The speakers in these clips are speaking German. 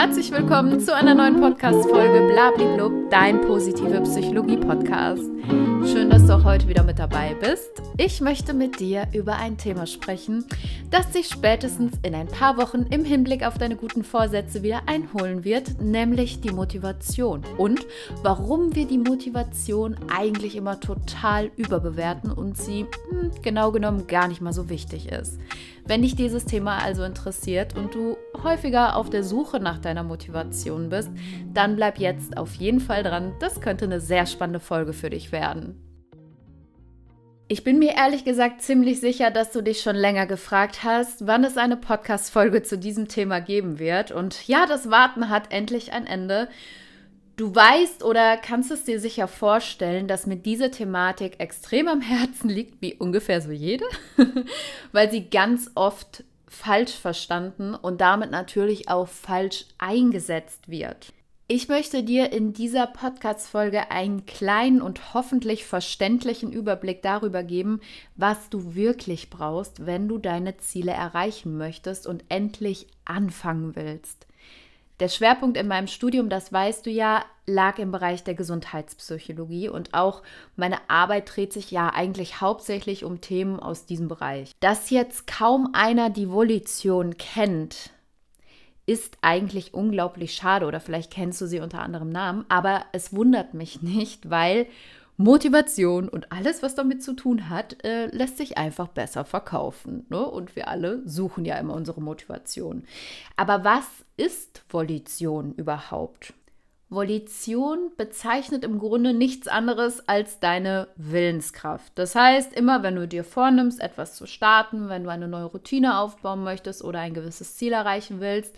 herzlich willkommen zu einer neuen Podcast-Folge Blabliblub, dein positive Psychologie-Podcast. Schön, dass du auch heute wieder mit dabei bist. Ich möchte mit dir über ein Thema sprechen, das dich spätestens in ein paar Wochen im Hinblick auf deine guten Vorsätze wieder einholen wird, nämlich die Motivation. Und warum wir die Motivation eigentlich immer total überbewerten und sie hm, genau genommen gar nicht mal so wichtig ist. Wenn dich dieses Thema also interessiert und du häufiger auf der Suche nach deiner Motivation bist, dann bleib jetzt auf jeden Fall dran. Das könnte eine sehr spannende Folge für dich werden. Ich bin mir ehrlich gesagt ziemlich sicher, dass du dich schon länger gefragt hast, wann es eine Podcast-Folge zu diesem Thema geben wird. Und ja, das Warten hat endlich ein Ende. Du weißt oder kannst es dir sicher vorstellen, dass mir diese Thematik extrem am Herzen liegt, wie ungefähr so jede, weil sie ganz oft falsch verstanden und damit natürlich auch falsch eingesetzt wird. Ich möchte dir in dieser Podcast-Folge einen kleinen und hoffentlich verständlichen Überblick darüber geben, was du wirklich brauchst, wenn du deine Ziele erreichen möchtest und endlich anfangen willst. Der Schwerpunkt in meinem Studium, das weißt du ja, lag im Bereich der Gesundheitspsychologie und auch meine Arbeit dreht sich ja eigentlich hauptsächlich um Themen aus diesem Bereich. Dass jetzt kaum einer die Volition kennt, ist eigentlich unglaublich schade oder vielleicht kennst du sie unter anderem Namen, aber es wundert mich nicht, weil Motivation und alles, was damit zu tun hat, äh, lässt sich einfach besser verkaufen. Ne? Und wir alle suchen ja immer unsere Motivation. Aber was ist Volition überhaupt? Volition bezeichnet im Grunde nichts anderes als deine Willenskraft. Das heißt, immer wenn du dir vornimmst, etwas zu starten, wenn du eine neue Routine aufbauen möchtest oder ein gewisses Ziel erreichen willst,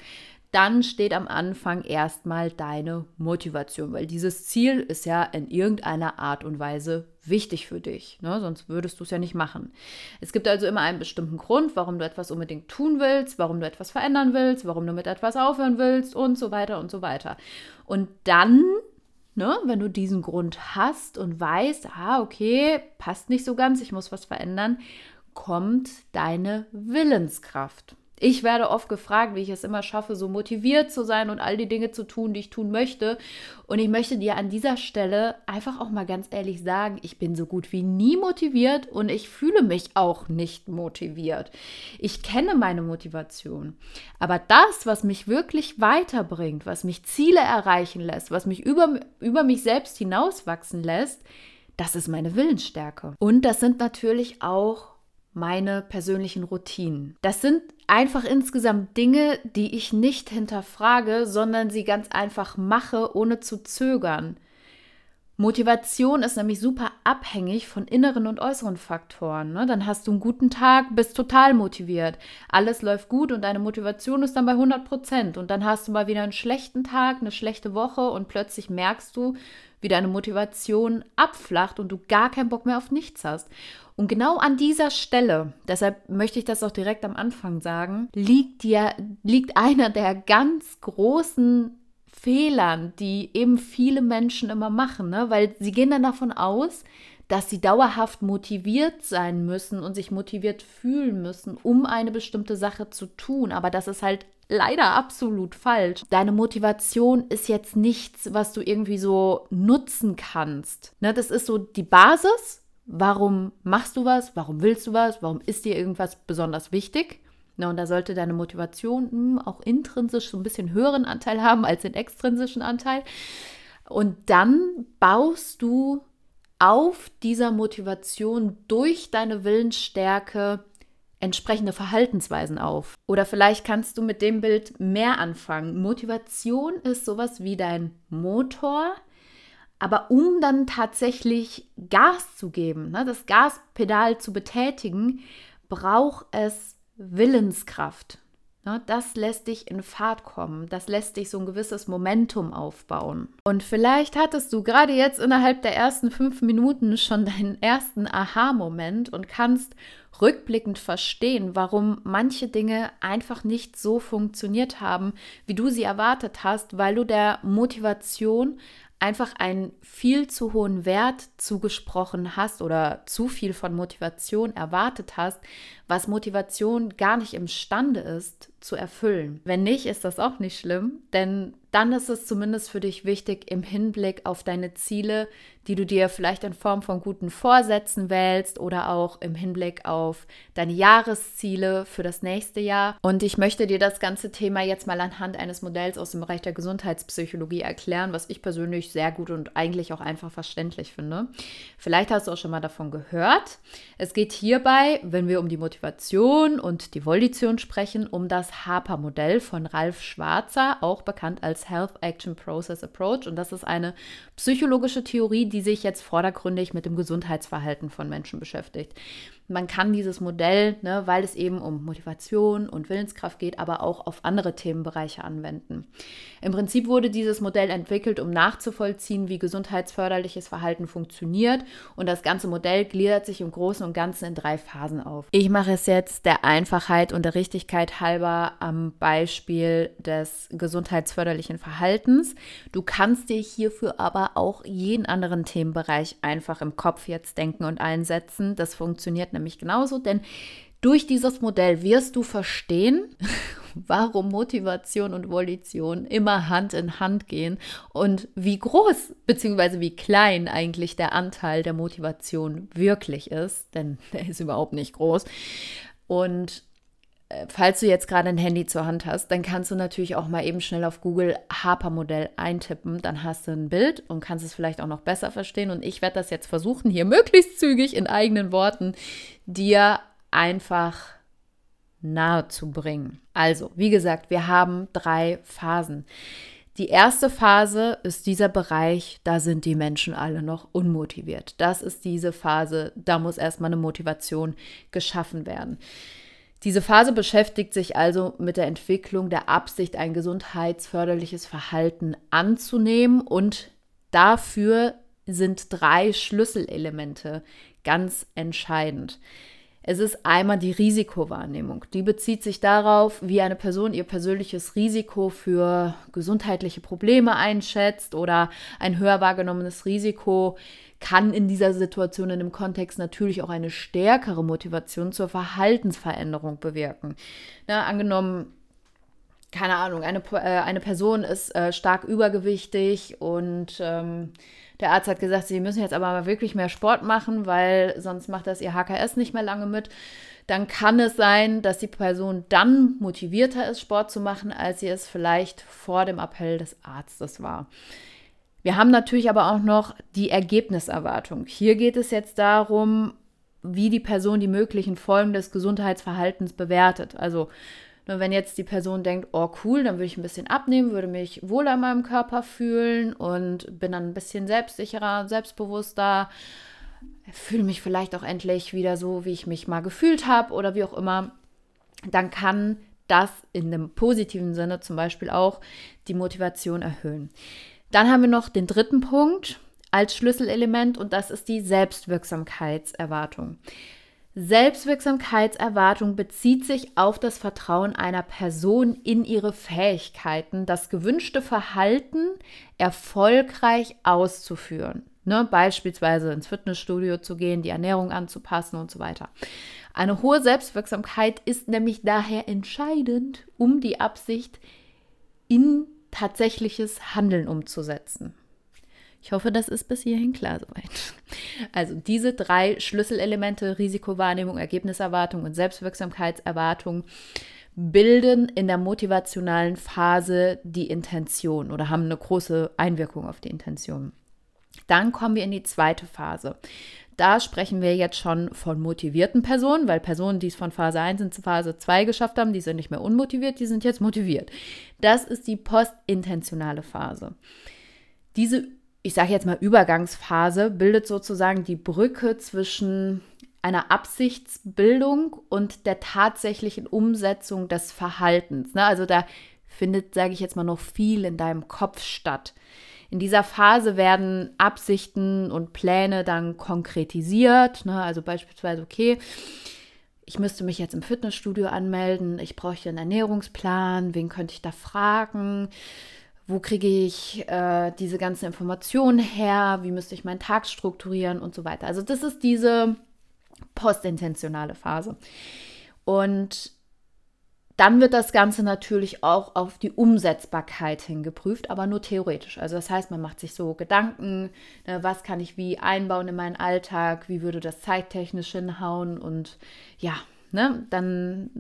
dann steht am Anfang erstmal deine Motivation, weil dieses Ziel ist ja in irgendeiner Art und Weise wichtig für dich, ne? sonst würdest du es ja nicht machen. Es gibt also immer einen bestimmten Grund, warum du etwas unbedingt tun willst, warum du etwas verändern willst, warum du mit etwas aufhören willst und so weiter und so weiter. Und dann Ne, wenn du diesen Grund hast und weißt, ah, okay, passt nicht so ganz, ich muss was verändern, kommt deine Willenskraft. Ich werde oft gefragt, wie ich es immer schaffe, so motiviert zu sein und all die Dinge zu tun, die ich tun möchte. Und ich möchte dir an dieser Stelle einfach auch mal ganz ehrlich sagen, ich bin so gut wie nie motiviert und ich fühle mich auch nicht motiviert. Ich kenne meine Motivation. Aber das, was mich wirklich weiterbringt, was mich Ziele erreichen lässt, was mich über, über mich selbst hinauswachsen lässt, das ist meine Willensstärke. Und das sind natürlich auch meine persönlichen Routinen. Das sind einfach insgesamt Dinge, die ich nicht hinterfrage, sondern sie ganz einfach mache, ohne zu zögern. Motivation ist nämlich super abhängig von inneren und äußeren Faktoren. Ne? Dann hast du einen guten Tag, bist total motiviert. Alles läuft gut und deine Motivation ist dann bei 100 Prozent. Und dann hast du mal wieder einen schlechten Tag, eine schlechte Woche und plötzlich merkst du, wie deine Motivation abflacht und du gar keinen Bock mehr auf nichts hast. Und genau an dieser Stelle, deshalb möchte ich das auch direkt am Anfang sagen, liegt dir, liegt einer der ganz großen Fehlern, die eben viele Menschen immer machen, ne? weil sie gehen dann davon aus, dass sie dauerhaft motiviert sein müssen und sich motiviert fühlen müssen, um eine bestimmte Sache zu tun. Aber das ist halt leider absolut falsch. Deine Motivation ist jetzt nichts, was du irgendwie so nutzen kannst. Ne, das ist so die Basis. Warum machst du was? Warum willst du was? Warum ist dir irgendwas besonders wichtig? Na, und da sollte deine Motivation mh, hm, auch intrinsisch so ein bisschen höheren Anteil haben als den extrinsischen Anteil. Und dann baust du auf dieser Motivation durch deine Willensstärke entsprechende Verhaltensweisen auf. Oder vielleicht kannst du mit dem Bild mehr anfangen. Motivation ist sowas wie dein Motor, aber um dann tatsächlich Gas zu geben, ne, das Gaspedal zu betätigen, braucht es Willenskraft. Ne, das lässt dich in Fahrt kommen, das lässt dich so ein gewisses Momentum aufbauen. Und vielleicht hattest du gerade jetzt innerhalb der ersten fünf Minuten schon deinen ersten Aha-Moment und kannst rückblickend verstehen, warum manche Dinge einfach nicht so funktioniert haben, wie du sie erwartet hast, weil du der Motivation einfach einen viel zu hohen Wert zugesprochen hast oder zu viel von Motivation erwartet hast, was Motivation gar nicht imstande ist zu erfüllen. Wenn nicht, ist das auch nicht schlimm, denn dann ist es zumindest für dich wichtig, im Hinblick auf deine Ziele, die du dir vielleicht in Form von guten Vorsätzen wählst oder auch im Hinblick auf deine Jahresziele für das nächste Jahr. Und ich möchte dir das ganze Thema jetzt mal anhand eines Modells aus dem Bereich der Gesundheitspsychologie erklären, was ich persönlich sehr gut und eigentlich auch einfach verständlich finde. Vielleicht hast du auch schon mal davon gehört. Es geht hierbei, wenn wir um die Motivation und die Volition sprechen, um das HAPA-Modell von Ralf Schwarzer, auch bekannt als Health Action Process Approach. Und das ist eine psychologische Theorie, die sich jetzt vordergründig mit dem Gesundheitsverhalten von Menschen beschäftigt man kann dieses Modell, ne, weil es eben um Motivation und Willenskraft geht, aber auch auf andere Themenbereiche anwenden. Im Prinzip wurde dieses Modell entwickelt, um nachzuvollziehen, wie gesundheitsförderliches Verhalten funktioniert. Und das ganze Modell gliedert sich im Großen und Ganzen in drei Phasen auf. Ich mache es jetzt der Einfachheit und der Richtigkeit halber am Beispiel des gesundheitsförderlichen Verhaltens. Du kannst dir hierfür aber auch jeden anderen Themenbereich einfach im Kopf jetzt denken und einsetzen. Das funktioniert nämlich genauso, denn durch dieses Modell wirst du verstehen, warum Motivation und Volition immer Hand in Hand gehen und wie groß bzw. wie klein eigentlich der Anteil der Motivation wirklich ist, denn der ist überhaupt nicht groß. Und falls du jetzt gerade ein Handy zur Hand hast, dann kannst du natürlich auch mal eben schnell auf Google Harper-Modell eintippen. Dann hast du ein Bild und kannst es vielleicht auch noch besser verstehen. Und ich werde das jetzt versuchen, hier möglichst zügig in eigenen Worten dir einfach nahe zu bringen. Also, wie gesagt, wir haben drei Phasen. Die erste Phase ist dieser Bereich, da sind die Menschen alle noch unmotiviert. Das ist diese Phase, da muss erstmal eine Motivation geschaffen werden. Diese Phase beschäftigt sich also mit der Entwicklung der Absicht, ein gesundheitsförderliches Verhalten anzunehmen und dafür sind drei Schlüsselelemente ganz entscheidend. Es ist einmal die Risikowahrnehmung. Die bezieht sich darauf, wie eine Person ihr persönliches Risiko für gesundheitliche Probleme einschätzt oder ein höher wahrgenommenes Risiko kann in dieser Situation, in dem Kontext natürlich auch eine stärkere Motivation zur Verhaltensveränderung bewirken. Na, angenommen, keine Ahnung, eine, äh, eine Person ist äh, stark übergewichtig und ähm, der Arzt hat gesagt, sie müssen jetzt aber wirklich mehr Sport machen, weil sonst macht das ihr HKS nicht mehr lange mit. Dann kann es sein, dass die Person dann motivierter ist, Sport zu machen, als sie es vielleicht vor dem Appell des Arztes war. Wir haben natürlich aber auch noch die Ergebniserwartung. Hier geht es jetzt darum, wie die Person die möglichen Folgen des Gesundheitsverhaltens bewertet. Also nur wenn jetzt die Person denkt, oh cool, dann würde ich ein bisschen abnehmen, würde mich wohler in meinem Körper fühlen und bin dann ein bisschen selbstsicherer, selbstbewusster, fühle mich vielleicht auch endlich wieder so, wie ich mich mal gefühlt habe oder wie auch immer, dann kann das in dem positiven Sinne zum Beispiel auch die Motivation erhöhen. Dann haben wir noch den dritten Punkt als Schlüsselelement und das ist die Selbstwirksamkeitserwartung. Selbstwirksamkeitserwartung bezieht sich auf das Vertrauen einer Person in ihre Fähigkeiten, das gewünschte Verhalten erfolgreich auszuführen. Ne, beispielsweise ins Fitnessstudio zu gehen, die Ernährung anzupassen und so weiter. Eine hohe Selbstwirksamkeit ist nämlich daher entscheidend, um die Absicht in tatsächliches Handeln umzusetzen. Ich hoffe, das ist bis hierhin klar soweit. Also diese drei Schlüsselelemente, Risikowahrnehmung, Ergebniserwartung und Selbstwirksamkeitserwartung, bilden in der motivationalen Phase die Intention oder haben eine große Einwirkung auf die Intention. Dann kommen wir in die zweite Phase. Da sprechen wir jetzt schon von motivierten Personen, weil Personen, die es von Phase 1 in Phase 2 geschafft haben, die sind nicht mehr unmotiviert, die sind jetzt motiviert. Das ist die postintentionale Phase. Diese ich sage jetzt mal Übergangsphase, bildet sozusagen die Brücke zwischen einer Absichtsbildung und der tatsächlichen Umsetzung des Verhaltens. Ne? Also da findet, sage ich jetzt mal, noch viel in deinem Kopf statt. In dieser Phase werden Absichten und Pläne dann konkretisiert. Ne? Also beispielsweise, okay, ich müsste mich jetzt im Fitnessstudio anmelden, ich bräuchte einen Ernährungsplan, wen könnte ich da fragen? wo kriege ich äh, diese ganzen Informationen her, wie müsste ich meinen Tag strukturieren und so weiter. Also das ist diese postintentionale Phase. Und dann wird das Ganze natürlich auch auf die Umsetzbarkeit hingeprüft, aber nur theoretisch. Also das heißt, man macht sich so Gedanken, ne, was kann ich wie einbauen in meinen Alltag, wie würde das zeittechnisch hinhauen und ja, ne, dann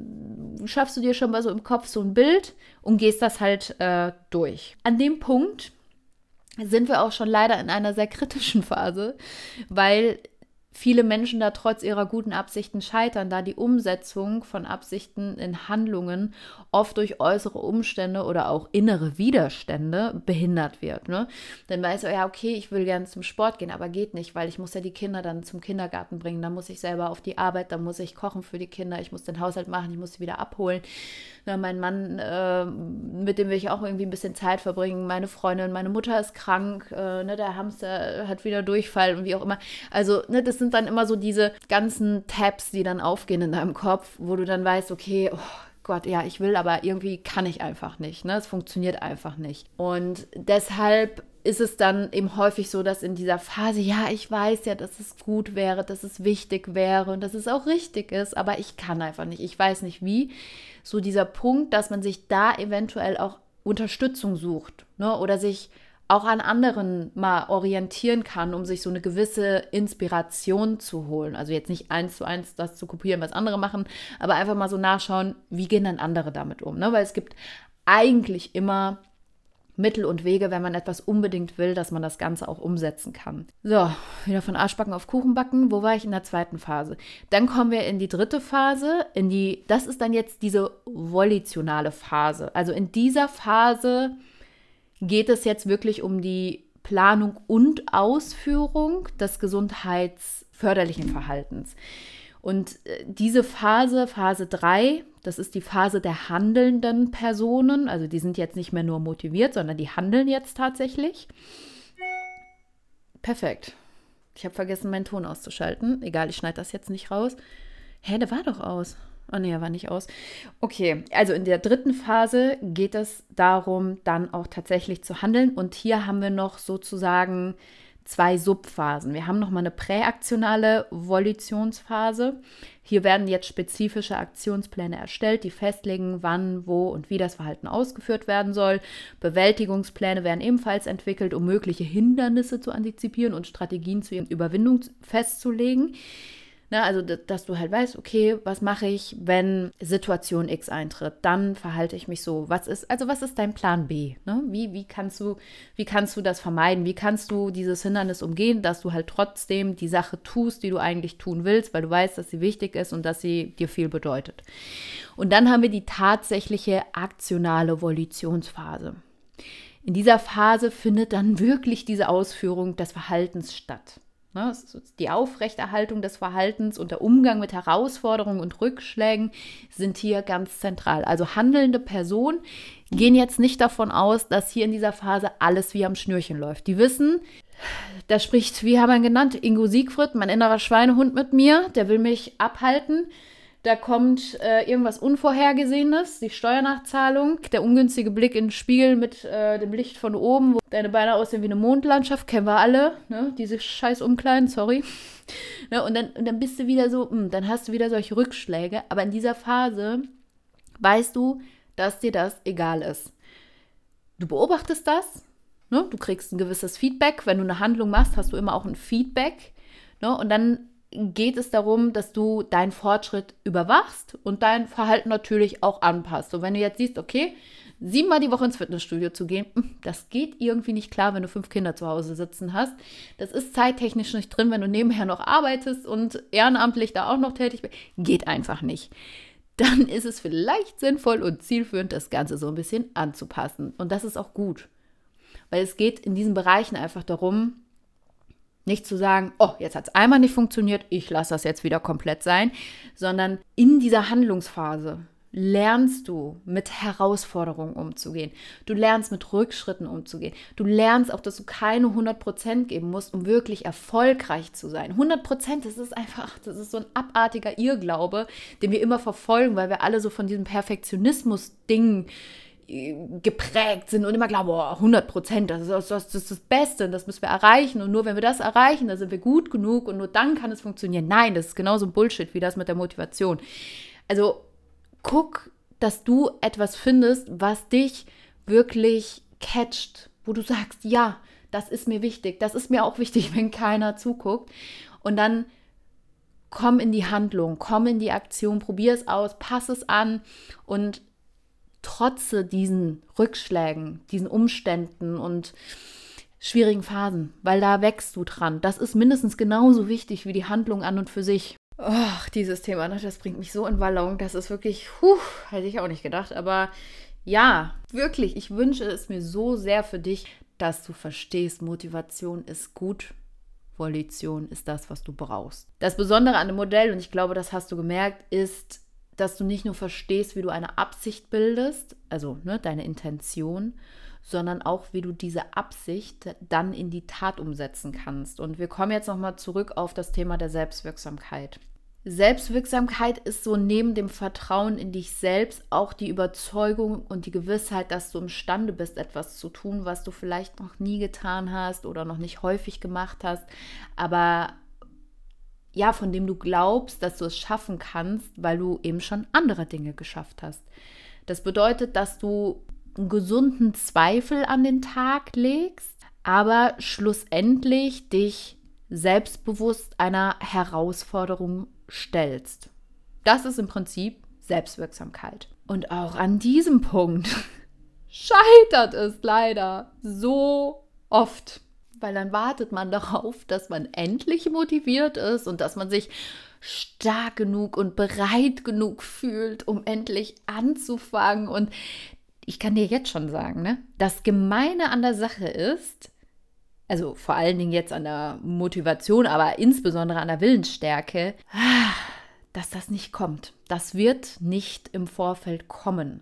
schaffst du dir schon mal so im Kopf so ein Bild und gehst das halt äh, durch. An dem Punkt sind wir auch schon leider in einer sehr kritischen Phase, weil viele Menschen da trotz ihrer guten Absichten scheitern, da die Umsetzung von Absichten in Handlungen oft durch äußere Umstände oder auch innere Widerstände behindert wird. Ne? Dann weiß er, ja, okay, ich will gerne zum Sport gehen, aber geht nicht, weil ich muss ja die Kinder dann zum Kindergarten bringen, dann muss ich selber auf die Arbeit, dann muss ich kochen für die Kinder, ich muss den Haushalt machen, ich muss sie wieder abholen. Na, mein Mann, äh, mit dem will ich auch irgendwie ein bisschen Zeit verbringen, meine Freundin, meine Mutter ist krank, äh, ne, der Hamster hat wieder Durchfall und wie auch immer. Also, ne, das sind dann immer so diese ganzen Tabs, die dann aufgehen in deinem Kopf, wo du dann weißt, okay, oh, Gott, ja, ich will, aber irgendwie kann ich einfach nicht. Ne? Es funktioniert einfach nicht. Und deshalb ist es dann eben häufig so, dass in dieser Phase, ja, ich weiß ja, dass es gut wäre, dass es wichtig wäre und dass es auch richtig ist, aber ich kann einfach nicht. Ich weiß nicht wie. So dieser Punkt, dass man sich da eventuell auch Unterstützung sucht ne? oder sich auch an anderen mal orientieren kann, um sich so eine gewisse Inspiration zu holen. Also jetzt nicht eins zu eins das zu kopieren, was andere machen, aber einfach mal so nachschauen, wie gehen dann andere damit um. Ne? Weil es gibt eigentlich immer Mittel und Wege, wenn man etwas unbedingt will, dass man das Ganze auch umsetzen kann. So, wieder von Arschbacken auf Kuchenbacken. Wo war ich in der zweiten Phase? Dann kommen wir in die dritte Phase, in die, das ist dann jetzt diese volitionale Phase. Also in dieser Phase geht es jetzt wirklich um die Planung und Ausführung des gesundheitsförderlichen Verhaltens. Und äh, diese Phase, Phase 3, das ist die Phase der handelnden Personen. Also die sind jetzt nicht mehr nur motiviert, sondern die handeln jetzt tatsächlich. Perfekt. Ich habe vergessen, meinen Ton auszuschalten. Egal, ich schneide das jetzt nicht raus. Hä, der war doch aus. Oh nee, er war nicht aus. Okay, also in der dritten Phase geht es darum, dann auch tatsächlich zu handeln. Und hier haben wir noch sozusagen zwei Subphasen. Wir haben nochmal eine präaktionale Volutionsphase. Hier werden jetzt spezifische Aktionspläne erstellt, die festlegen, wann, wo und wie das Verhalten ausgeführt werden soll. Bewältigungspläne werden ebenfalls entwickelt, um mögliche Hindernisse zu antizipieren und Strategien zur Überwindung festzulegen. Ne, also, dass du halt weißt, okay, was mache ich, wenn Situation X eintritt? Dann verhalte ich mich so. Was ist, also was ist dein Plan B? Ne? Wie, wie, kannst du, wie kannst du das vermeiden? Wie kannst du dieses Hindernis umgehen, dass du halt trotzdem die Sache tust, die du eigentlich tun willst, weil du weißt, dass sie wichtig ist und dass sie dir viel bedeutet? Und dann haben wir die tatsächliche aktionale Volitionsphase. In dieser Phase findet dann wirklich diese Ausführung des Verhaltens statt. Ne, die Aufrechterhaltung des Verhaltens und der Umgang mit Herausforderungen und Rückschlägen sind hier ganz zentral. Also handelnde Personen gehen jetzt nicht davon aus, dass hier in dieser Phase alles wie am Schnürchen läuft. Die wissen, da spricht, wie haben wir ihn genannt, Ingo Siegfried, mein innerer Schweinehund mit mir, der will mich abhalten da kommt äh, irgendwas Unvorhergesehenes, die Steuernachzahlung, der ungünstige Blick in den Spiegel mit äh, dem Licht von oben, wo deine Beine aussehen wie eine Mondlandschaft, kennen wir alle, ne? diese scheiß Umkleiden, sorry. ne? und, dann, und dann bist du wieder so, mh, hm, dann hast du wieder solche Rückschläge, aber in dieser Phase weißt du, dass dir das egal ist. Du beobachtest das, ne? du kriegst ein gewisses Feedback, wenn du eine Handlung machst, hast du immer auch ein Feedback ne? und dann geht es darum, dass du deinen Fortschritt überwachst und dein Verhalten natürlich auch anpasst. Und wenn du jetzt siehst, okay, siebenmal die Woche ins Fitnessstudio zu gehen, hm, das geht irgendwie nicht klar, wenn du fünf Kinder zu Hause sitzen hast. Das ist zeittechnisch nicht drin, wenn du nebenher noch arbeitest und ehrenamtlich da auch noch tätig bist. Geht einfach nicht. Dann ist es vielleicht sinnvoll und zielführend, das Ganze so ein bisschen anzupassen. Und das ist auch gut. Weil es geht in diesen Bereichen einfach darum, nicht zu sagen, oh, jetzt hat es einmal nicht funktioniert, ich lasse das jetzt wieder komplett sein, sondern in dieser Handlungsphase lernst du mit Herausforderungen umzugehen. Du lernst mit Rückschritten umzugehen. Du lernst auch, dass du keine 100% geben musst, um wirklich erfolgreich zu sein. 100%, das ist einfach, das ist so ein abartiger Irrglaube, den wir immer verfolgen, weil wir alle so von diesem Perfektionismus-Ding äh, geprägt sind und immer glauben, boah, 100 Prozent, das, das, das ist das Beste und das müssen wir erreichen und nur wenn wir das erreichen, dann sind wir gut genug und nur dann kann es funktionieren. Nein, das ist genauso Bullshit wie das mit der Motivation. Also guck, dass du etwas findest, was dich wirklich catcht, wo du sagst, ja, das ist mir wichtig, das ist mir auch wichtig, wenn keiner zuguckt. Und dann komm in die Handlung, komm in die Aktion, probier es aus, pass es an und trotze diesen Rückschlägen, diesen Umständen und schwierigen Phasen, weil da wächst du dran. Das ist mindestens genauso wichtig wie die Handlung an und für sich. Ach, dieses Thema, ne, das bringt mich so in Wallung. Das ist wirklich, puh, hätte ich auch nicht gedacht. Aber ja, wirklich, ich wünsche es mir so sehr für dich, dass du verstehst, Motivation ist gut. Volition ist das, was du brauchst. Das Besondere an dem Modell, und ich glaube, das hast du gemerkt, ist, dass du nicht nur verstehst, wie du eine Absicht bildest, also ne, deine Intention, sondern auch, wie du diese Absicht dann in die Tat umsetzen kannst. Und wir kommen jetzt nochmal zurück auf das Thema der Selbstwirksamkeit. Selbstwirksamkeit ist so neben dem Vertrauen in dich selbst auch die Überzeugung und die Gewissheit, dass du imstande bist, etwas zu tun, was du vielleicht noch nie getan hast oder noch nicht häufig gemacht hast, aber ja, von dem du glaubst, dass du es schaffen kannst, weil du eben schon andere Dinge geschafft hast. Das bedeutet, dass du einen gesunden Zweifel an den Tag legst, aber schlussendlich dich selbstbewusst einer Herausforderung stellst. Das ist im Prinzip Selbstwirksamkeit. Und auch an diesem Punkt scheitert es leider so oft weil dann wartet man darauf, dass man endlich motiviert ist und dass man sich stark genug und bereit genug fühlt, um endlich anzufangen. Und ich kann dir jetzt schon sagen, ne, das Gemeine an der Sache ist, also vor allen Dingen jetzt an der Motivation, aber insbesondere an der Willensstärke, dass das nicht kommt. Das wird nicht im Vorfeld kommen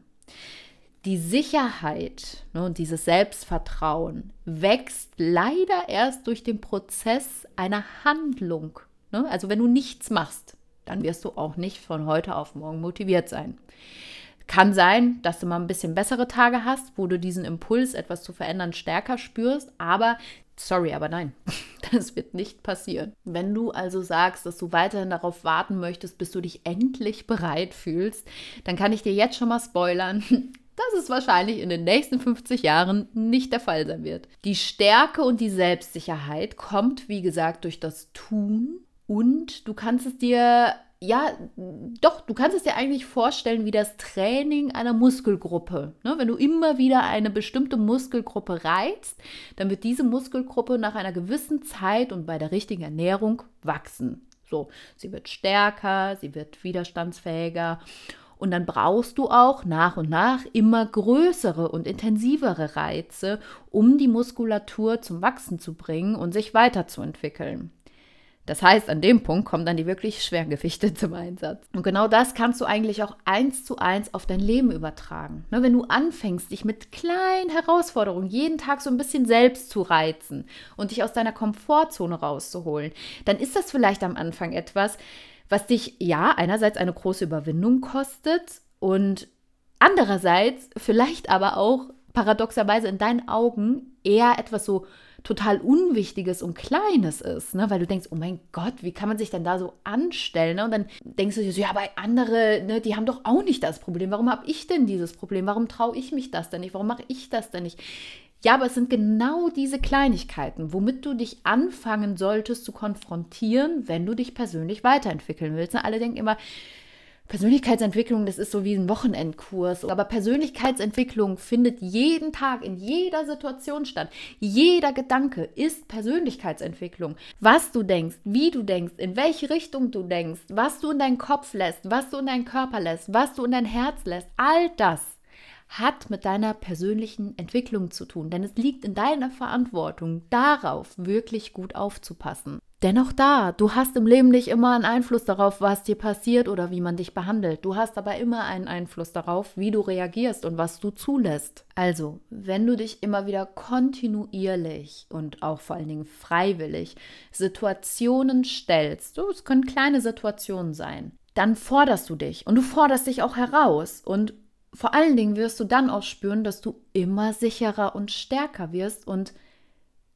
die Sicherheit ne, und dieses Selbstvertrauen wächst leider erst durch den Prozess einer Handlung. Ne? Also wenn du nichts machst, dann wirst du auch nicht von heute auf morgen motiviert sein. Kann sein, dass du mal ein bisschen bessere Tage hast, wo du diesen Impuls, etwas zu verändern, stärker spürst, aber sorry, aber nein, das wird nicht passieren. Wenn du also sagst, dass du weiterhin darauf warten möchtest, bis du dich endlich bereit fühlst, dann kann ich dir jetzt schon mal spoilern, dass es wahrscheinlich in den nächsten 50 Jahren nicht der Fall sein wird. Die Stärke und die Selbstsicherheit kommt, wie gesagt, durch das Tun und du kannst es dir ja, doch, du kannst es dir eigentlich vorstellen wie das Training einer Muskelgruppe. Ne? Wenn du immer wieder eine bestimmte Muskelgruppe reizt, dann wird diese Muskelgruppe nach einer gewissen Zeit und bei der richtigen Ernährung wachsen. So, sie wird stärker, sie wird widerstandsfähiger und dann brauchst du auch nach und nach immer größere und intensivere Reize, um die Muskulatur zum Wachsen zu bringen und sich weiterzuentwickeln. Das heißt, an dem Punkt kommen dann die wirklich Schwergewichte zum Einsatz. Und genau das kannst du eigentlich auch eins zu eins auf dein Leben übertragen. Ne, wenn du anfängst, dich mit kleinen Herausforderungen jeden Tag so ein bisschen selbst zu reizen und dich aus deiner Komfortzone rauszuholen, dann ist das vielleicht am Anfang etwas, was dich ja einerseits eine große Überwindung kostet und andererseits vielleicht aber auch paradoxerweise in deinen Augen eher etwas so total Unwichtiges und Kleines ist, ne? weil du denkst, oh mein Gott, wie kann man sich denn da so anstellen? Ne? Und dann denkst du dir so, ja, aber andere, ne, die haben doch auch nicht das Problem. Warum habe ich denn dieses Problem? Warum traue ich mich das denn nicht? Warum mache ich das denn nicht? Ja, aber es sind genau diese Kleinigkeiten, womit du dich anfangen solltest zu konfrontieren, wenn du dich persönlich weiterentwickeln willst. Alle denken immer, Persönlichkeitsentwicklung, das ist so wie ein Wochenendkurs. Aber Persönlichkeitsentwicklung findet jeden Tag in jeder Situation statt. Jeder Gedanke ist Persönlichkeitsentwicklung. Was du denkst, wie du denkst, in welche Richtung du denkst, was du in deinen Kopf lässt, was du in deinen Körper lässt, was du in dein Herz lässt, all das hat mit deiner persönlichen Entwicklung zu tun, denn es liegt in deiner Verantwortung, darauf wirklich gut aufzupassen. Dennoch da, du hast im Leben nicht immer einen Einfluss darauf, was dir passiert oder wie man dich behandelt. Du hast aber immer einen Einfluss darauf, wie du reagierst und was du zulässt. Also, wenn du dich immer wieder kontinuierlich und auch vor allen Dingen freiwillig Situationen stellst, so, es können kleine Situationen sein, dann forderst du dich und du forderst dich auch heraus und vor allen Dingen wirst du dann auch spüren, dass du immer sicherer und stärker wirst und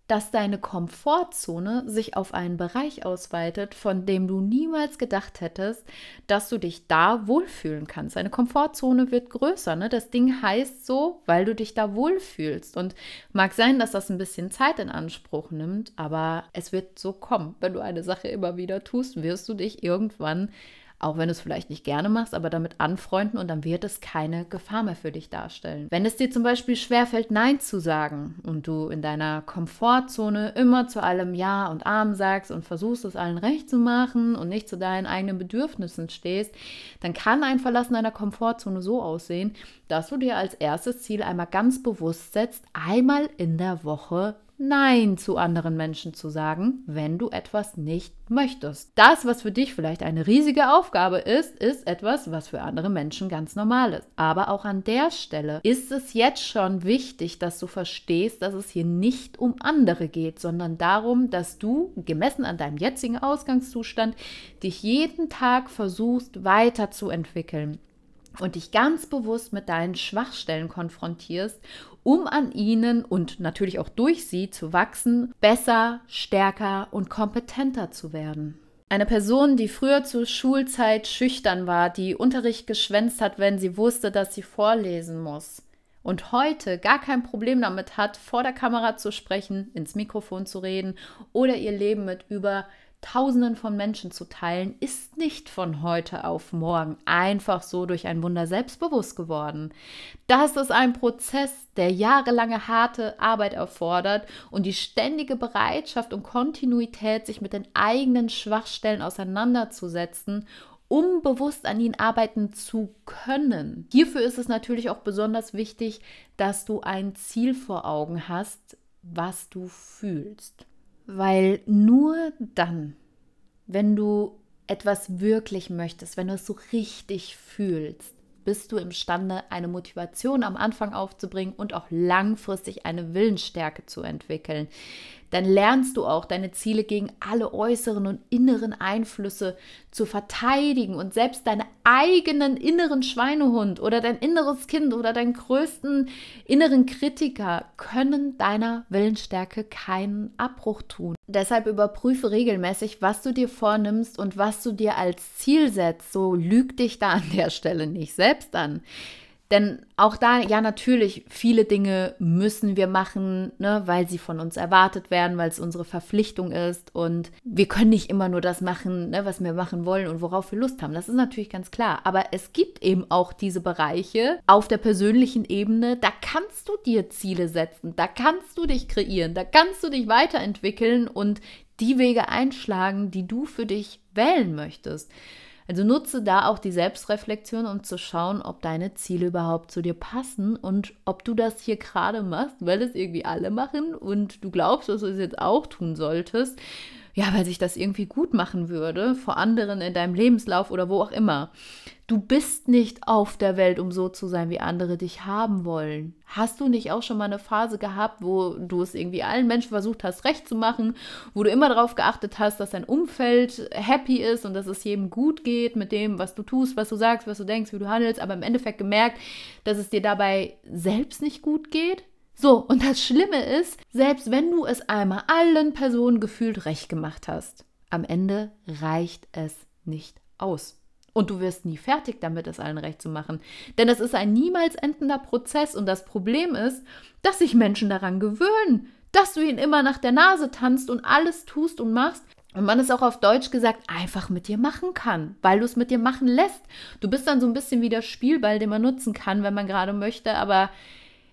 dass deine Komfortzone sich auf einen Bereich ausweitet, von dem du niemals gedacht hättest, dass du dich da wohlfühlen kannst. Deine Komfortzone wird größer. Ne? Das Ding heißt so, weil du dich da wohlfühlst. Und mag sein, dass das ein bisschen Zeit in Anspruch nimmt, aber es wird so kommen. Wenn du eine Sache immer wieder tust, wirst du dich irgendwann auch wenn du es vielleicht nicht gerne machst, aber damit anfreunden und dann wird es keine Gefahr mehr für dich darstellen. Wenn es dir zum Beispiel schwerfällt, Nein zu sagen und du in deiner Komfortzone immer zu allem Ja und Arm sagst und versuchst es allen recht zu machen und nicht zu deinen eigenen Bedürfnissen stehst, dann kann ein Verlassen deiner Komfortzone so aussehen, dass du dir als erstes Ziel einmal ganz bewusst setzt, einmal in der Woche Nein zu anderen Menschen zu sagen, wenn du etwas nicht möchtest. Das, was für dich vielleicht eine riesige Aufgabe ist, ist etwas, was für andere Menschen ganz normal ist. Aber auch an der Stelle ist es jetzt schon wichtig, dass du verstehst, dass es hier nicht um andere geht, sondern darum, dass du, gemessen an deinem jetzigen Ausgangszustand, dich jeden Tag versuchst weiterzuentwickeln und dich ganz bewusst mit deinen Schwachstellen konfrontierst, um an ihnen und natürlich auch durch sie zu wachsen, besser, stärker und kompetenter zu werden. Eine Person, die früher zur Schulzeit schüchtern war, die Unterricht geschwänzt hat, wenn sie wusste, dass sie vorlesen muss und heute gar kein Problem damit hat, vor der Kamera zu sprechen, ins Mikrofon zu reden oder ihr Leben mit über Tausenden von Menschen zu teilen, ist nicht von heute auf morgen einfach so durch ein Wunder selbstbewusst geworden. Das ist ein Prozess, der jahrelange harte Arbeit erfordert und die ständige Bereitschaft und Kontinuität, sich mit den eigenen Schwachstellen auseinanderzusetzen um bewusst an ihnen arbeiten zu können. Hierfür ist es natürlich auch besonders wichtig, dass du ein Ziel vor Augen hast, was du fühlst. Weil nur dann, wenn du etwas wirklich möchtest, wenn du es so richtig fühlst, bist du imstande, eine Motivation am Anfang aufzubringen und auch langfristig eine Willensstärke zu entwickeln dann lernst du auch deine Ziele gegen alle äußeren und inneren Einflüsse zu verteidigen und selbst deinen eigenen inneren Schweinehund oder dein inneres Kind oder deinen größten inneren Kritiker können deiner Willensstärke keinen Abbruch tun. Deshalb überprüfe regelmäßig, was du dir vornimmst und was du dir als Ziel setzt. So lüg dich da an der Stelle nicht selbst an. Denn auch da, ja, natürlich, viele Dinge müssen wir machen, ne, weil sie von uns erwartet werden, weil es unsere Verpflichtung ist. Und wir können nicht immer nur das machen, ne, was wir machen wollen und worauf wir Lust haben. Das ist natürlich ganz klar. Aber es gibt eben auch diese Bereiche auf der persönlichen Ebene, da kannst du dir Ziele setzen, da kannst du dich kreieren, da kannst du dich weiterentwickeln und die Wege einschlagen, die du für dich wählen möchtest. Also nutze da auch die Selbstreflexion, um zu schauen, ob deine Ziele überhaupt zu dir passen und ob du das hier gerade machst, weil es irgendwie alle machen und du glaubst, dass du es jetzt auch tun solltest ja, weil sich das irgendwie gut machen würde vor anderen in deinem Lebenslauf oder wo auch immer. Du bist nicht auf der Welt, um so zu sein, wie andere dich haben wollen. Hast du nicht auch schon mal eine Phase gehabt, wo du es irgendwie allen Menschen versucht hast, recht zu machen, wo du immer darauf geachtet hast, dass dein Umfeld happy ist und dass es jedem gut geht mit dem, was du tust, was du sagst, was du denkst, wie du handelst, aber im Endeffekt gemerkt, dass es dir dabei selbst nicht gut geht? So, und das Schlimme ist, selbst wenn du es einmal allen Personen gefühlt recht gemacht hast, am Ende reicht es nicht aus. Und du wirst nie fertig damit, es allen recht zu machen. Denn es ist ein niemals endender Prozess und das Problem ist, dass sich Menschen daran gewöhnen, dass du ihnen immer nach der Nase tanzt und alles tust und machst, und man es auch auf Deutsch gesagt einfach mit dir machen kann, weil du es mit dir machen lässt. Du bist dann so ein bisschen wie der Spielball, den man nutzen kann, wenn man gerade möchte, aber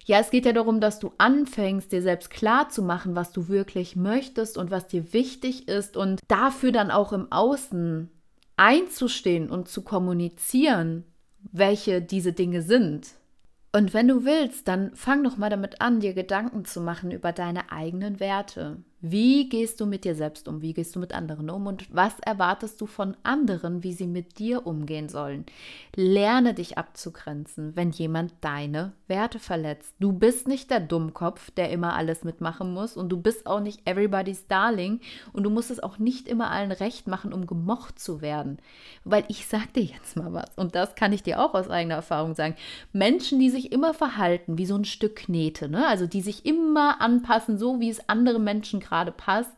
ja, es geht ja darum, dass du anfängst, dir selbst klar zu machen, was du wirklich möchtest und was dir wichtig ist und dafür dann auch im Außen einzustehen und zu kommunizieren, welche diese Dinge sind. Und wenn du willst, dann fang doch mal damit an, dir Gedanken zu machen über deine eigenen Werte. Wie gehst du mit dir selbst um? Wie gehst du mit anderen um? Und was erwartest du von anderen, wie sie mit dir umgehen sollen? Lerne dich abzugrenzen, wenn jemand deine Werte verletzt. Du bist nicht der Dummkopf, der immer alles mitmachen muss und du bist auch nicht everybody's darling und du musst es auch nicht immer allen recht machen, um gemocht zu werden. Weil ich sag dir jetzt mal was und das kann ich dir auch aus eigener Erfahrung sagen. Menschen, die sich immer verhalten wie so ein Stück Knete, ne? also die sich immer anpassen, so wie es andere Menschen gerade passt.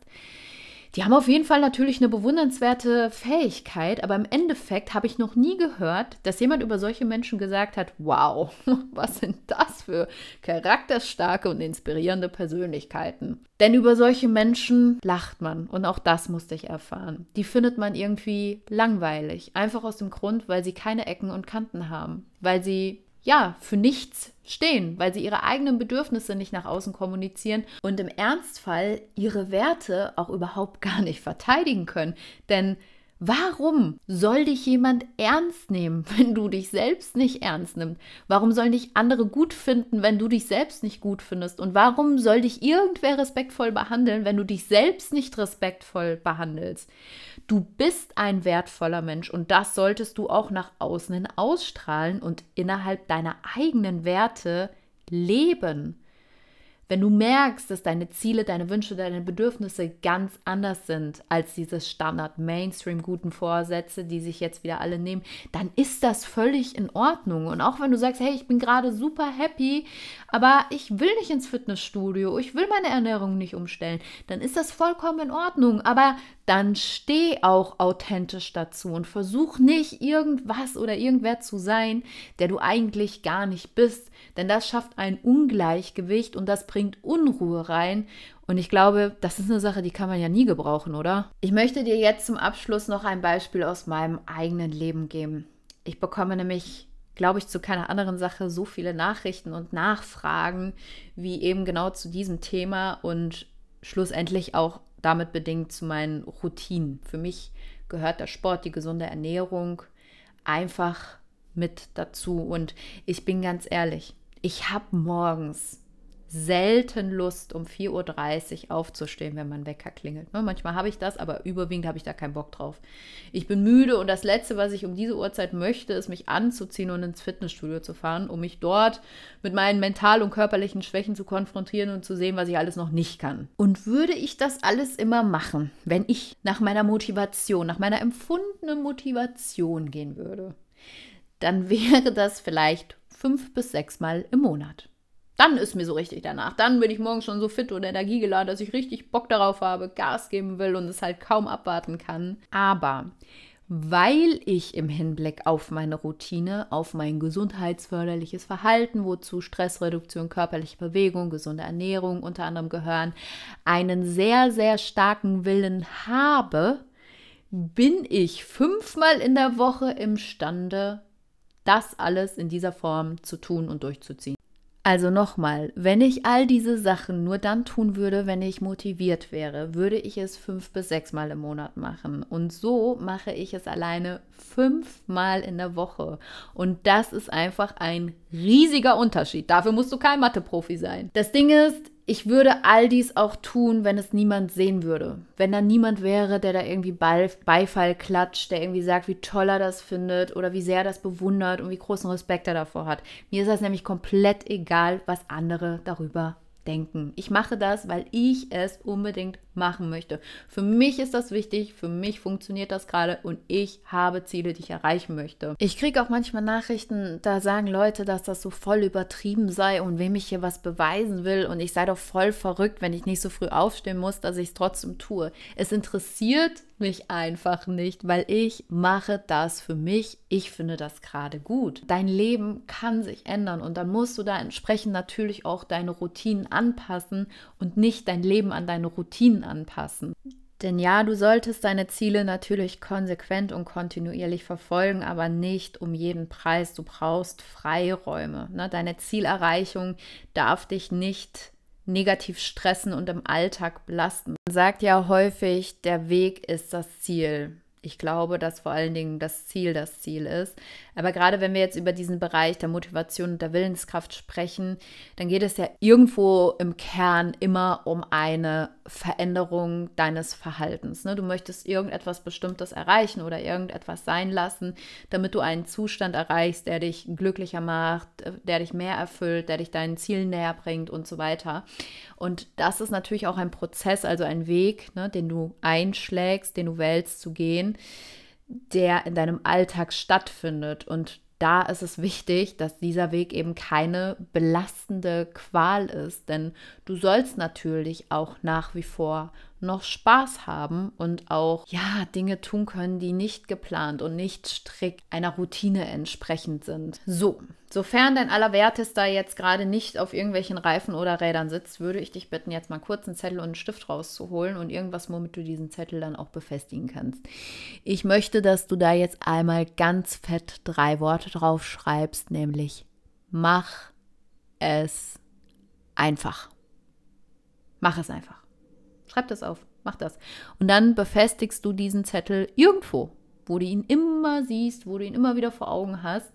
Die haben auf jeden Fall natürlich eine bewundernswerte Fähigkeit, aber im Endeffekt habe ich noch nie gehört, dass jemand über solche Menschen gesagt hat, wow, was sind das für charakterstarke und inspirierende Persönlichkeiten. Denn über solche Menschen lacht man und auch das musste ich erfahren. Die findet man irgendwie langweilig, einfach aus dem Grund, weil sie keine Ecken und Kanten haben, weil sie ja, für nichts stehen, weil sie ihre eigenen Bedürfnisse nicht nach außen kommunizieren und im Ernstfall ihre Werte auch überhaupt gar nicht verteidigen können. Denn Warum soll dich jemand ernst nehmen, wenn du dich selbst nicht ernst nimmst? Warum sollen dich andere gut finden, wenn du dich selbst nicht gut findest? Und warum soll dich irgendwer respektvoll behandeln, wenn du dich selbst nicht respektvoll behandelst? Du bist ein wertvoller Mensch und das solltest du auch nach außen hin ausstrahlen und innerhalb deiner eigenen Werte leben. Wenn du merkst, dass deine Ziele, deine Wünsche, deine Bedürfnisse ganz anders sind als diese Standard-Mainstream-guten Vorsätze, die sich jetzt wieder alle nehmen, dann ist das völlig in Ordnung. Und auch wenn du sagst, hey, ich bin gerade super happy, aber ich will nicht ins Fitnessstudio, ich will meine Ernährung nicht umstellen, dann ist das vollkommen in Ordnung. Aber dann steh auch authentisch dazu und versuch nicht irgendwas oder irgendwer zu sein, der du eigentlich gar nicht bist, denn das schafft ein Ungleichgewicht und das bringt Unruhe rein. Und ich glaube, das ist eine Sache, die kann man ja nie gebrauchen, oder? Ich möchte dir jetzt zum Abschluss noch ein Beispiel aus meinem eigenen Leben geben. Ich bekomme nämlich glaube ich, zu keiner anderen Sache so viele Nachrichten und Nachfragen wie eben genau zu diesem Thema und schlussendlich auch damit bedingt zu meinen Routinen. Für mich gehört der Sport, die gesunde Ernährung einfach mit dazu. Und ich bin ganz ehrlich, ich habe morgens selten Lust, um 4.30 Uhr aufzustehen, wenn mein Wecker klingelt. Ne, manchmal habe ich das, aber überwiegend habe ich da keinen Bock drauf. Ich bin müde und das Letzte, was ich um diese Uhrzeit möchte, ist mich anzuziehen und ins Fitnessstudio zu fahren, um mich dort mit meinen mental- und körperlichen Schwächen zu konfrontieren und zu sehen, was ich alles noch nicht kann. Und würde ich das alles immer machen, wenn ich nach meiner Motivation, nach meiner empfundenen Motivation gehen würde, dann wäre das vielleicht fünf bis sechs Mal im Monat. Dann ist mir so richtig danach. Dann bin ich morgens schon so fit und energiegeladen, dass ich richtig Bock darauf habe, Gas geben will und es halt kaum abwarten kann. Aber weil ich im Hinblick auf meine Routine, auf mein gesundheitsförderliches Verhalten, wozu Stressreduktion, körperliche Bewegung, gesunde Ernährung unter anderem gehören, einen sehr, sehr starken Willen habe, bin ich fünfmal in der Woche imstande, das alles in dieser Form zu tun und durchzuziehen. Also nochmal, wenn ich all diese Sachen nur dann tun würde, wenn ich motiviert wäre, würde ich es fünf bis sechs Mal im Monat machen. Und so mache ich es alleine fünfmal in der Woche. Und das ist einfach ein riesiger Unterschied. Dafür musst du kein Mathe-Profi sein. Das Ding ist, ich würde all dies auch tun, wenn es niemand sehen würde. Wenn da niemand wäre, der da irgendwie Beifall klatscht, der irgendwie sagt, wie toll er das findet oder wie sehr er das bewundert und wie großen Respekt er davor hat. Mir ist das nämlich komplett egal, was andere darüber denken. Ich mache das, weil ich es unbedingt machen möchte. Für mich ist das wichtig, für mich funktioniert das gerade und ich habe Ziele, die ich erreichen möchte. Ich kriege auch manchmal Nachrichten, da sagen Leute, dass das so voll übertrieben sei und wem ich hier was beweisen will und ich sei doch voll verrückt, wenn ich nicht so früh aufstehen muss, dass ich es trotzdem tue. Es interessiert mich einfach nicht, weil ich mache das für mich. Ich finde das gerade gut. Dein Leben kann sich ändern und dann musst du da entsprechend natürlich auch deine Routinen anpassen und nicht dein Leben an deine Routinen anpassen. Denn ja, du solltest deine Ziele natürlich konsequent und kontinuierlich verfolgen, aber nicht um jeden Preis. Du brauchst Freiräume. Ne? Deine Zielerreichung darf dich nicht negativ stressen und im Alltag belasten. Man sagt ja häufig, der Weg ist das Ziel. Ich glaube, dass vor allen Dingen das Ziel das Ziel ist. Aber gerade wenn wir jetzt über diesen Bereich der Motivation und der Willenskraft sprechen, dann geht es ja irgendwo im Kern immer um eine Veränderung deines Verhaltens. Ne? Du möchtest irgendetwas Bestimmtes erreichen oder irgendetwas sein lassen, damit du einen Zustand erreichst, der dich glücklicher macht, der dich mehr erfüllt, der dich deinen Zielen näher bringt und so weiter. Und das ist natürlich auch ein Prozess, also ein Weg, ne, den du einschlägst, den du wählst zu gehen, der in deinem Alltag stattfindet. Und da ist es wichtig, dass dieser Weg eben keine belastende Qual ist, denn du sollst natürlich auch nach wie vor noch Spaß haben und auch ja Dinge tun können, die nicht geplant und nicht strikt einer Routine entsprechend sind. So, sofern dein Allerwertester jetzt gerade nicht auf irgendwelchen Reifen oder Rädern sitzt, würde ich dich bitten, jetzt mal kurz einen Zettel und einen Stift rauszuholen und irgendwas, womit du diesen Zettel dann auch befestigen kannst. Ich möchte, dass du da jetzt einmal ganz fett drei Worte drauf schreibst, nämlich mach es einfach. Mach es einfach. Schreib das auf, mach das. Und dann befestigst du diesen Zettel irgendwo, wo du ihn immer siehst, wo du ihn immer wieder vor Augen hast.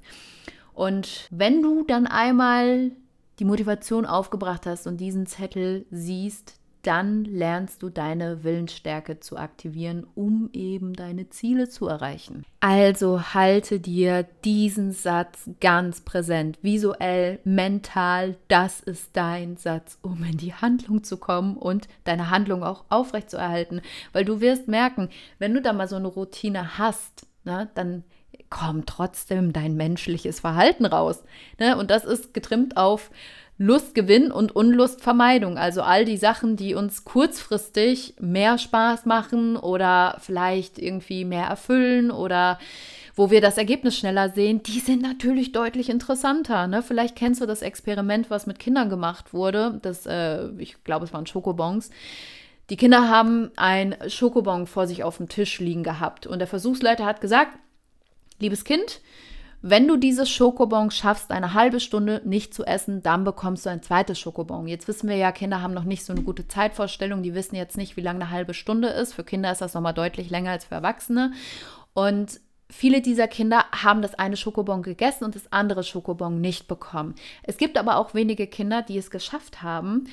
Und wenn du dann einmal die Motivation aufgebracht hast und diesen Zettel siehst, dann lernst du deine Willensstärke zu aktivieren, um eben deine Ziele zu erreichen. Also halte dir diesen Satz ganz präsent, visuell, mental, das ist dein Satz, um in die Handlung zu kommen und deine Handlung auch aufrechtzuerhalten, weil du wirst merken, wenn du da mal so eine Routine hast, ne, dann kommt trotzdem dein menschliches Verhalten raus. Ne? Und das ist getrimmt auf Lustgewinn und Unlustvermeidung. Also all die Sachen, die uns kurzfristig mehr Spaß machen oder vielleicht irgendwie mehr erfüllen oder wo wir das Ergebnis schneller sehen, die sind natürlich deutlich interessanter. Ne? Vielleicht kennst du das Experiment, was mit Kindern gemacht wurde. Das, äh, ich glaube, es waren Schokobons. Die Kinder haben ein Schokobon vor sich auf dem Tisch liegen gehabt und der Versuchsleiter hat gesagt, liebes Kind, wenn du dieses Schokobon schaffst, eine halbe Stunde nicht zu essen, dann bekommst du ein zweites Schokobon. Jetzt wissen wir ja, Kinder haben noch nicht so eine gute Zeitvorstellung. Die wissen jetzt nicht, wie lange eine halbe Stunde ist. Für Kinder ist das nochmal deutlich länger als für Erwachsene. Und viele dieser Kinder haben das eine Schokobon gegessen und das andere Schokobon nicht bekommen. Es gibt aber auch wenige Kinder, die es geschafft haben,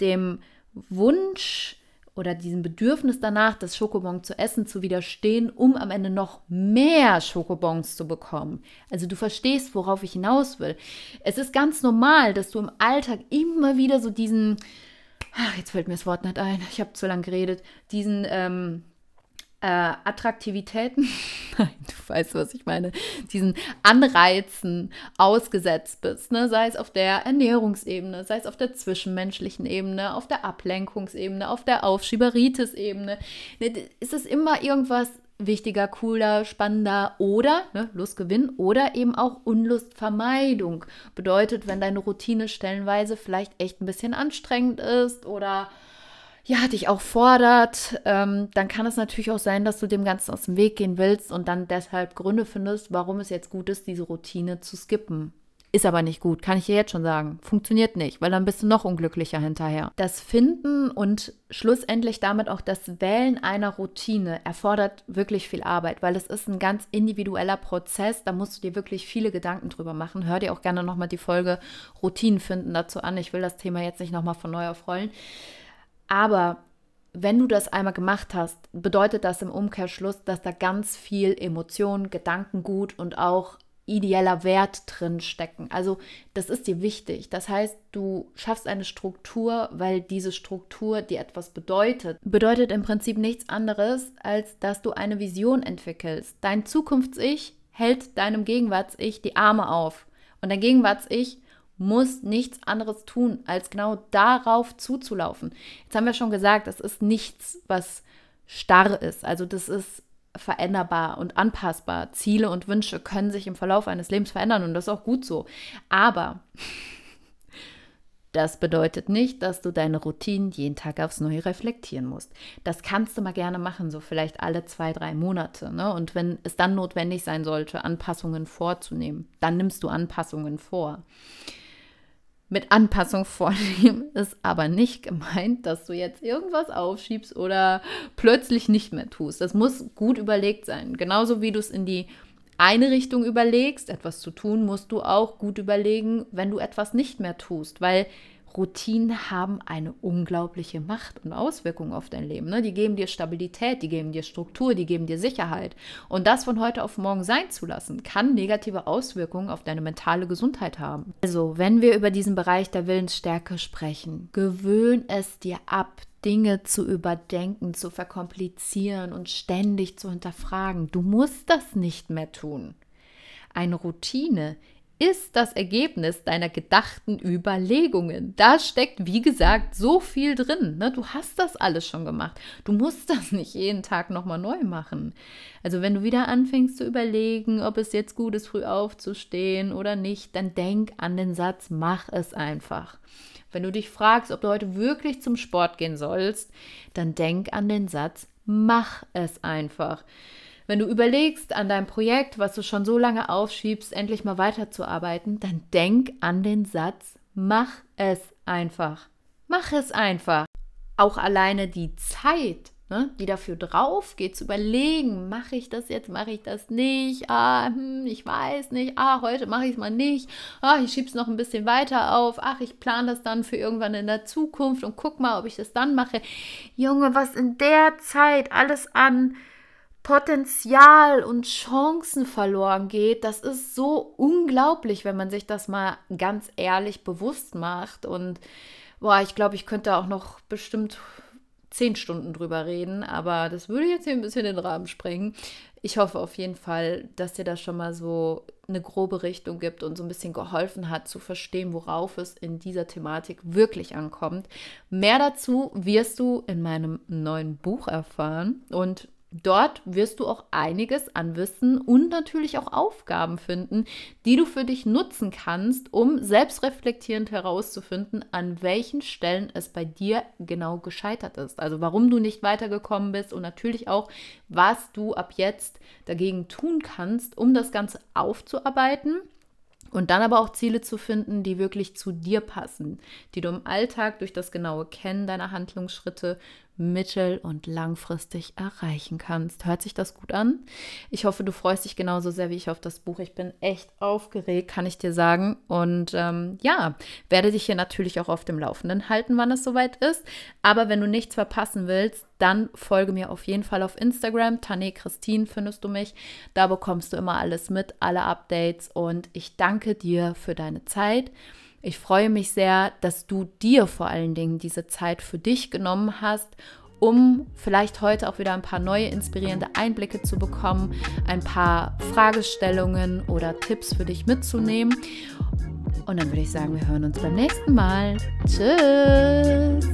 dem Wunsch, oder diesem Bedürfnis danach, das Schokobon zu essen, zu widerstehen, um am Ende noch mehr Schokobons zu bekommen. Also du verstehst, worauf ich hinaus will. Es ist ganz normal, dass du im Alltag immer wieder so diesen, ach, jetzt fällt mir das Wort nicht ein, ich habe zu lange geredet, diesen ähm, äh, Attraktivitäten, nein, du weißt, was ich meine, diesen Anreizen ausgesetzt bist, ne? sei es auf der Ernährungsebene, sei es auf der zwischenmenschlichen Ebene, auf der Ablenkungsebene, auf der Aufschieberitis-Ebene, ne, ist es immer irgendwas wichtiger, cooler, spannender oder ne, Lustgewinn oder eben auch Unlustvermeidung. Bedeutet, wenn deine Routine stellenweise vielleicht echt ein bisschen anstrengend ist oder ja, dich auch fordert, ähm, dann kann es natürlich auch sein, dass du dem Ganzen aus dem Weg gehen willst und dann deshalb Gründe findest, warum es jetzt gut ist, diese Routine zu skippen. Ist aber nicht gut, kann ich dir jetzt schon sagen. Funktioniert nicht, weil dann bist du noch unglücklicher hinterher. Das Finden und schlussendlich damit auch das Wählen einer Routine erfordert wirklich viel Arbeit, weil es ist ein ganz individueller Prozess. Da musst du dir wirklich viele Gedanken drüber machen. Hör dir auch gerne nochmal die Folge Routinen finden dazu an. Ich will das Thema jetzt nicht nochmal von neu aufrollen. Aber wenn du das einmal gemacht hast, bedeutet das im Umkehrschluss, dass da ganz viel Emotion, Gedankengut und auch ideeller Wert drin stecken. Also das ist dir wichtig. Das heißt, du schaffst eine Struktur, weil diese Struktur dir etwas bedeutet. Bedeutet im Prinzip nichts anderes, als dass du eine Vision entwickelst. Dein Zukunfts-Ich hält deinem Gegenwarts-Ich die Arme auf. Und dein Gegenwarts-Ich muss nichts anderes tun, als genau darauf zuzulaufen. Jetzt haben wir schon gesagt, das ist nichts, was starr ist. Also das ist veränderbar und anpassbar. Ziele und Wünsche können sich im Verlauf eines Lebens verändern und das ist auch gut so. Aber das bedeutet nicht, dass du deine Routinen jeden Tag aufs Neue reflektieren musst. Das kannst du mal gerne machen, so vielleicht alle zwei, drei Monate. Ne? Und wenn es dann notwendig sein sollte, Anpassungen vorzunehmen, dann nimmst du Anpassungen vor. Mit Anpassung vornehmen ist aber nicht gemeint, dass du jetzt irgendwas aufschiebst oder plötzlich nicht mehr tust. Das muss gut überlegt sein. Genauso wie du es in die eine Richtung überlegst, etwas zu tun, musst du auch gut überlegen, wenn du etwas nicht mehr tust, weil Routinen haben eine unglaubliche Macht und Auswirkung auf dein Leben. Ne? Die geben dir Stabilität, die geben dir Struktur, die geben dir Sicherheit. Und das von heute auf morgen sein zu lassen, kann negative Auswirkungen auf deine mentale Gesundheit haben. Also, wenn wir über diesen Bereich der Willensstärke sprechen, gewöhn es dir ab, Dinge zu überdenken, zu verkomplizieren und ständig zu hinterfragen. Du musst das nicht mehr tun. Eine Routine ist das Ergebnis deiner gedachten Überlegungen. Da steckt, wie gesagt, so viel drin. Ne? Du hast das alles schon gemacht. Du musst das nicht jeden Tag nochmal neu machen. Also wenn du wieder anfängst zu überlegen, ob es jetzt gut ist, früh aufzustehen oder nicht, dann denk an den Satz, mach es einfach. Wenn du dich fragst, ob du heute wirklich zum Sport gehen sollst, dann denk an den Satz, mach es einfach. Wenn du überlegst an dein Projekt, was du schon so lange aufschiebst, endlich mal weiterzuarbeiten, dann denk an den Satz, mach es einfach. Mach es einfach. Auch alleine die Zeit, ne, die dafür drauf geht, zu überlegen, mache ich das jetzt, mache ich das nicht, ah, hm, ich weiß nicht, ah, heute mache ich es mal nicht, ah, ich schiebe es noch ein bisschen weiter auf, ach, ich plane das dann für irgendwann in der Zukunft und guck mal, ob ich das dann mache. Junge, was in der Zeit alles an Potenzial und Chancen verloren geht, das ist so unglaublich, wenn man sich das mal ganz ehrlich bewusst macht. Und boah, ich glaube, ich könnte auch noch bestimmt zehn Stunden drüber reden, aber das würde jetzt hier ein bisschen den Rahmen sprengen. Ich hoffe auf jeden Fall, dass dir das schon mal so eine grobe Richtung gibt und so ein bisschen geholfen hat zu verstehen, worauf es in dieser Thematik wirklich ankommt. Mehr dazu wirst du in meinem neuen Buch erfahren und Dort wirst du auch einiges an Wissen und natürlich auch Aufgaben finden, die du für dich nutzen kannst, um selbstreflektierend herauszufinden, an welchen Stellen es bei dir genau gescheitert ist. Also warum du nicht weitergekommen bist und natürlich auch, was du ab jetzt dagegen tun kannst, um das Ganze aufzuarbeiten und dann aber auch Ziele zu finden, die wirklich zu dir passen, die du im Alltag durch das genaue Kennen deiner Handlungsschritte mittel- und langfristig erreichen kannst. Hört sich das gut an? Ich hoffe, du freust dich genauso sehr wie ich auf das Buch. Ich bin echt aufgeregt, kann ich dir sagen. Und ähm, ja, werde dich hier natürlich auch auf dem Laufenden halten, wann es soweit ist. Aber wenn du nichts verpassen willst, dann folge mir auf jeden Fall auf Instagram. Tane Christine findest du mich. Da bekommst du immer alles mit, alle Updates. Und ich danke dir für deine Zeit. Ich freue mich sehr, dass du dir vor allen Dingen diese Zeit für dich genommen hast, um vielleicht heute auch wieder ein paar neue inspirierende Einblicke zu bekommen, ein paar Fragestellungen oder Tipps für dich mitzunehmen. Und dann würde ich sagen, wir hören uns beim nächsten Mal. Tschüss!